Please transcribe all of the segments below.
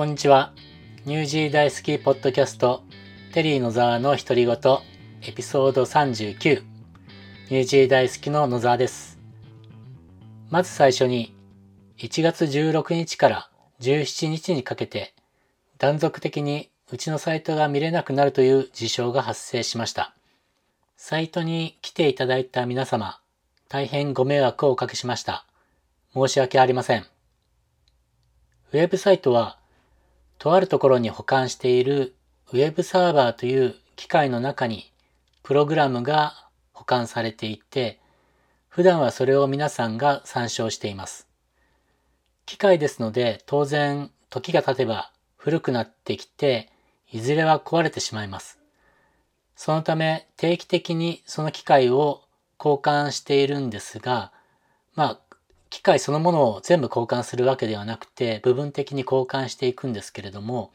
こんにちは。ニュージー大好きポッドキャスト、テリー野沢の独り言、エピソード39。ニュージー大好きの野沢です。まず最初に、1月16日から17日にかけて、断続的にうちのサイトが見れなくなるという事象が発生しました。サイトに来ていただいた皆様、大変ご迷惑をおかけしました。申し訳ありません。ウェブサイトはとあるところに保管しているウェブサーバーという機械の中にプログラムが保管されていて、普段はそれを皆さんが参照しています。機械ですので当然時が経てば古くなってきて、いずれは壊れてしまいます。そのため定期的にその機械を交換しているんですが、まあ機械そのものを全部交換するわけではなくて、部分的に交換していくんですけれども、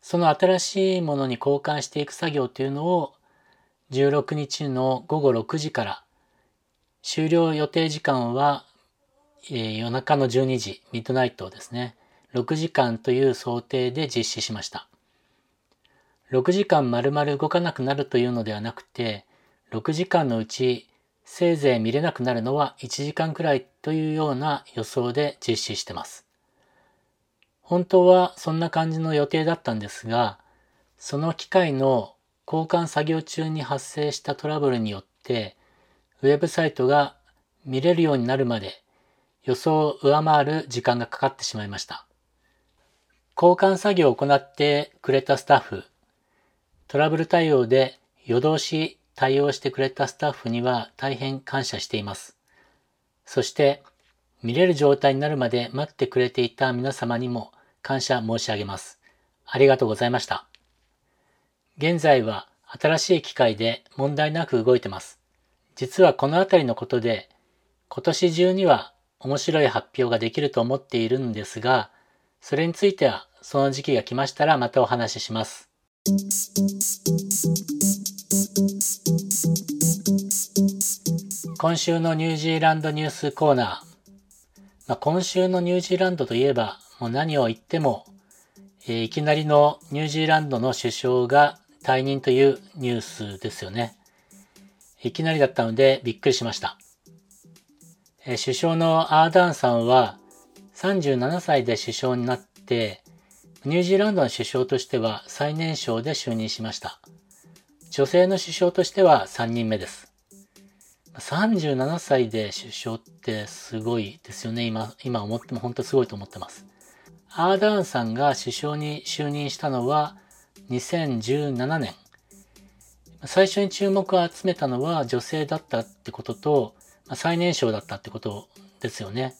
その新しいものに交換していく作業というのを、16日の午後6時から、終了予定時間は、えー、夜中の12時、ミッドナイトですね。6時間という想定で実施しました。6時間丸々動かなくなるというのではなくて、6時間のうちせいぜい見れなくなるのは1時間くらいというような予想で実施してます。本当はそんな感じの予定だったんですが、その機械の交換作業中に発生したトラブルによって、ウェブサイトが見れるようになるまで予想を上回る時間がかかってしまいました。交換作業を行ってくれたスタッフ、トラブル対応で夜通し対応してくれたスタッフには大変感謝しています。そして、見れる状態になるまで待ってくれていた皆様にも感謝申し上げます。ありがとうございました。現在は新しい機械で問題なく動いてます。実はこのあたりのことで、今年中には面白い発表ができると思っているんですが、それについてはその時期が来ましたらまたお話しします。今週のニュージーランドニュースコーナー。まあ、今週のニュージーランドといえば、もう何を言っても、えー、いきなりのニュージーランドの首相が退任というニュースですよね。いきなりだったのでびっくりしました。えー、首相のアーダーンさんは37歳で首相になって、ニュージーランドの首相としては最年少で就任しました。女性の首相としては3人目です。37歳で首相ってすごいですよね。今、今思っても本当すごいと思ってます。アーダーンさんが首相に就任したのは2017年。最初に注目を集めたのは女性だったってことと、最年少だったってことですよね。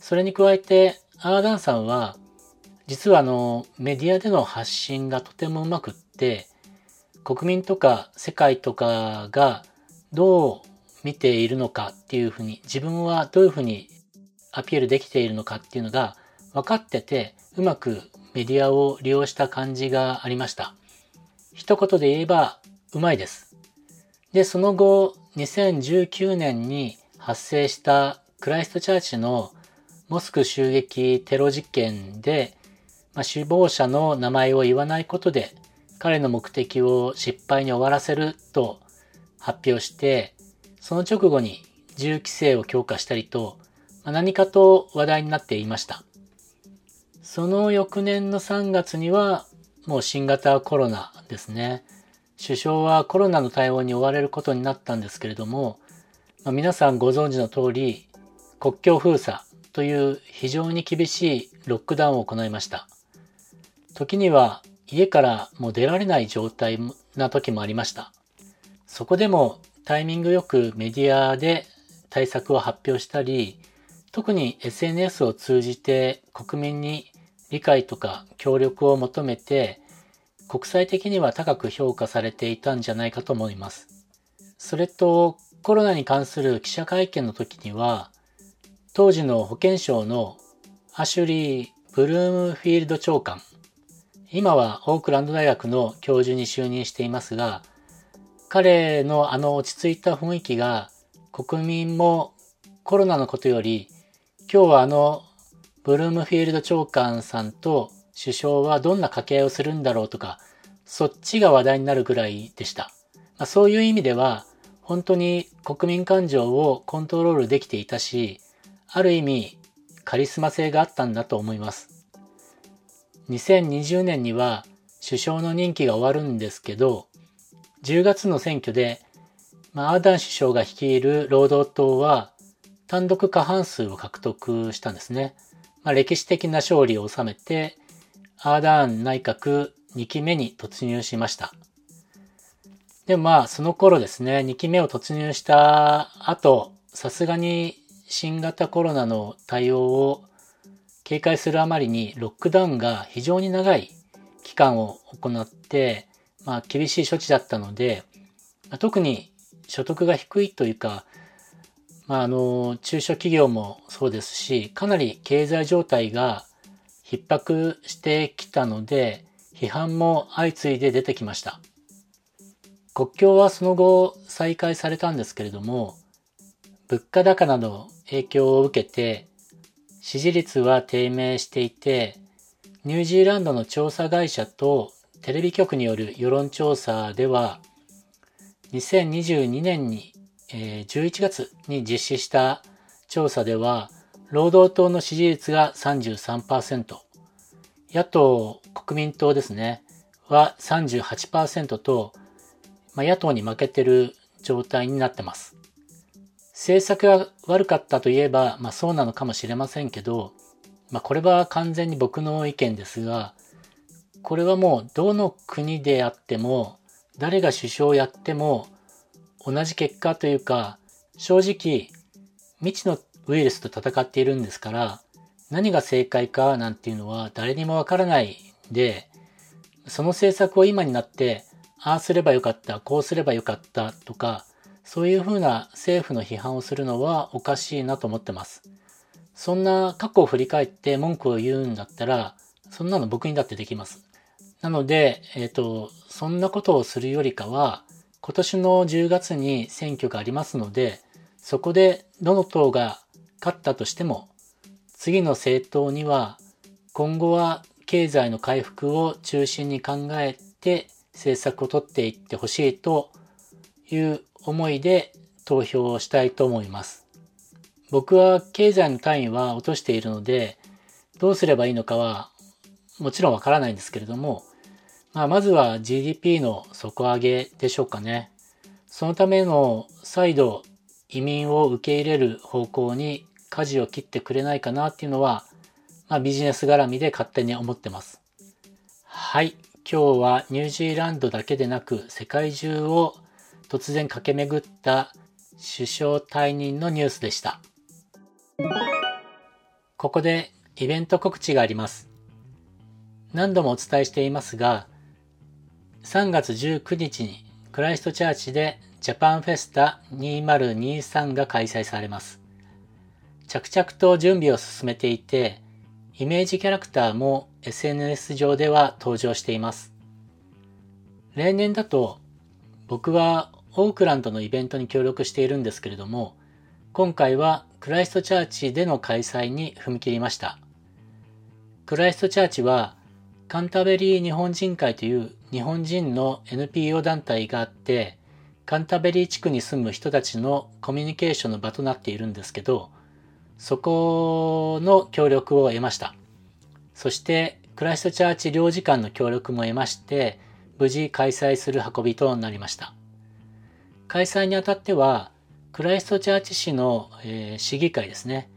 それに加えて、アーダーンさんは、実はあの、メディアでの発信がとてもうまくって、国民とか世界とかがどう見ているのかっていうふうに、自分はどういうふうにアピールできているのかっていうのが分かってて、うまくメディアを利用した感じがありました。一言で言えば、うまいです。で、その後、2019年に発生したクライストチャーチのモスク襲撃テロ実験で、まあ、首謀者の名前を言わないことで、彼の目的を失敗に終わらせると発表して、その直後に銃規制を強化したりと、何かと話題になっていました。その翌年の3月には、もう新型コロナですね。首相はコロナの対応に追われることになったんですけれども、まあ、皆さんご存知の通り、国境封鎖という非常に厳しいロックダウンを行いました。時には家からもう出られない状態な時もありました。そこでもタイミングよくメディアで対策を発表したり、特に SNS を通じて国民に理解とか協力を求めて、国際的には高く評価されていたんじゃないかと思います。それと、コロナに関する記者会見の時には、当時の保健省のアシュリー・ブルームフィールド長官、今はオークランド大学の教授に就任していますが、彼のあの落ち着いた雰囲気が国民もコロナのことより今日はあのブルームフィールド長官さんと首相はどんな掛け合いをするんだろうとか、そっちが話題になるぐらいでした。まあ、そういう意味では、本当に国民感情をコントロールできていたし、ある意味カリスマ性があったんだと思います。2020年には首相の任期が終わるんですけど、10月の選挙で、まあ、アーダン首相が率いる労働党は単独過半数を獲得したんですね。まあ、歴史的な勝利を収めて、アーダーン内閣2期目に突入しました。でもまあ、その頃ですね、2期目を突入した後、さすがに新型コロナの対応を警戒するあまりにロックダウンが非常に長い期間を行って、まあ厳しい処置だったので、ま、特に所得が低いというか、まああの、中小企業もそうですし、かなり経済状態が逼迫してきたので、批判も相次いで出てきました。国境はその後再開されたんですけれども、物価高など影響を受けて、支持率は低迷していて、ニュージーランドの調査会社とテレビ局による世論調査では、2022年に、えー、11月に実施した調査では、労働党の支持率が33%、野党国民党ですね、は38%と、まあ、野党に負けてる状態になってます。政策が悪かったといえば、まあそうなのかもしれませんけど、まあこれは完全に僕の意見ですが、これはもうどの国であっても、誰が首相をやっても同じ結果というか、正直未知のウイルスと戦っているんですから、何が正解かなんていうのは誰にもわからないで、その政策を今になって、ああすればよかった、こうすればよかったとか、そういうふうな政府の批判をするのはおかしいなと思ってます。そんな過去を振り返って文句を言うんだったら、そんなの僕にだってできます。なので、えっ、ー、と、そんなことをするよりかは、今年の10月に選挙がありますので、そこでどの党が勝ったとしても、次の政党には、今後は経済の回復を中心に考えて政策を取っていってほしいという思いで投票をしたいと思います。僕は経済の単位は落としているので、どうすればいいのかはもちろんわからないんですけれども、まあ、まずは GDP の底上げでしょうかね。そのための再度移民を受け入れる方向に舵を切ってくれないかなっていうのは、まあ、ビジネス絡みで勝手に思ってます。はい。今日はニュージーランドだけでなく世界中を突然駆け巡った首相退任のニュースでした。ここでイベント告知があります。何度もお伝えしていますが、3月19日にクライストチャーチでジャパンフェスタ2023が開催されます。着々と準備を進めていて、イメージキャラクターも SNS 上では登場しています。例年だと僕はオークランドのイベントに協力しているんですけれども、今回はクライストチャーチでの開催に踏み切りました。クライストチャーチはカンタベリー日本人会という日本人の NPO 団体があって、カンタベリー地区に住む人たちのコミュニケーションの場となっているんですけど、そこの協力を得ました。そして、クライストチャーチ領事館の協力も得まして、無事開催する運びとなりました。開催にあたっては、クライストチャーチ市の、えー、市議会ですね。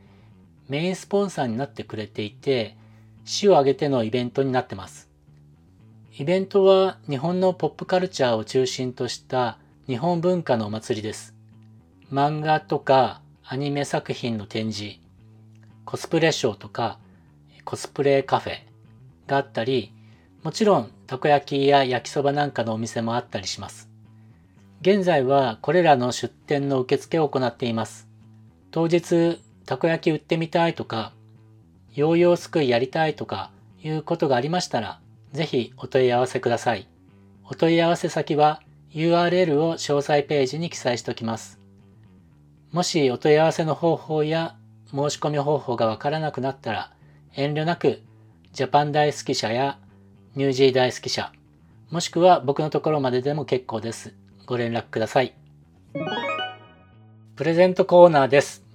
メインスポンサーになってくれていて、市を挙げてのイベントになってます。イベントは日本のポップカルチャーを中心とした日本文化のお祭りです。漫画とかアニメ作品の展示、コスプレショーとかコスプレカフェがあったり、もちろんたこ焼きや焼きそばなんかのお店もあったりします。現在はこれらの出店の受付を行っています。当日、たこ焼き売ってみたいとか、ヨーヨーすくいやりたいとかいうことがありましたら、ぜひお問い合わせください。お問い合わせ先は URL を詳細ページに記載しておきます。もしお問い合わせの方法や申し込み方法がわからなくなったら、遠慮なくジャパン大好き社やニュージー大好き社、もしくは僕のところまででも結構です。ご連絡ください。プレゼントコーナーです。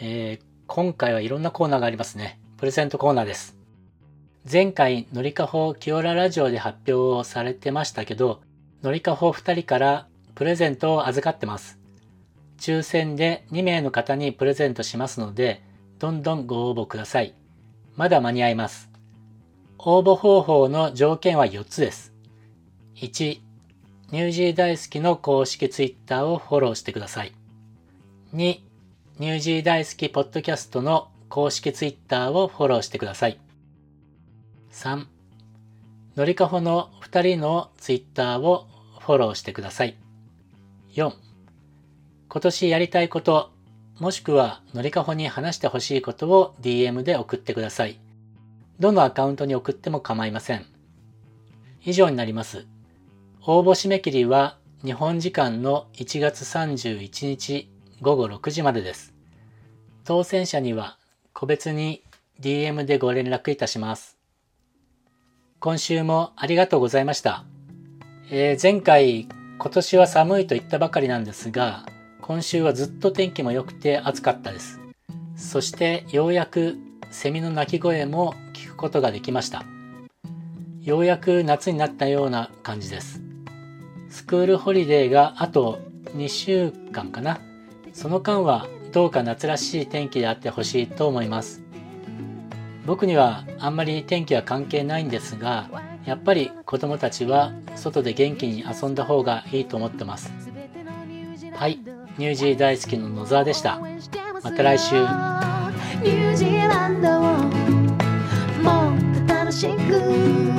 えー、今回はいろんなコーナーがありますね。プレゼントコーナーです。前回、のりかほキオララジオで発表をされてましたけど、のりかほ2人からプレゼントを預かってます。抽選で2名の方にプレゼントしますので、どんどんご応募ください。まだ間に合います。応募方法の条件は4つです。1、ニュージー大好きの公式ツイッターをフォローしてください。2、ニュージー大好きポッドキャストの公式ツイッターをフォローしてください。3、のりかほの2人のツイッターをフォローしてください。4、今年やりたいこと、もしくはのりかほに話してほしいことを DM で送ってください。どのアカウントに送っても構いません。以上になります。応募締め切りは日本時間の1月31日午後6時までです。当選者には個別に DM でご連絡いたします。今週もありがとうございました。えー、前回今年は寒いと言ったばかりなんですが、今週はずっと天気も良くて暑かったです。そしてようやくセミの鳴き声も聞くことができました。ようやく夏になったような感じです。スクールホリデーがあと2週間かな。その間はどうか夏らしい天気であってほしいと思います。僕にはあんまり天気は関係ないんですが、やっぱり子供たちは外で元気に遊んだ方がいいと思ってます。はい、ニュージー大好きの野沢でした。また来週。ニュージーランドをもっと楽しく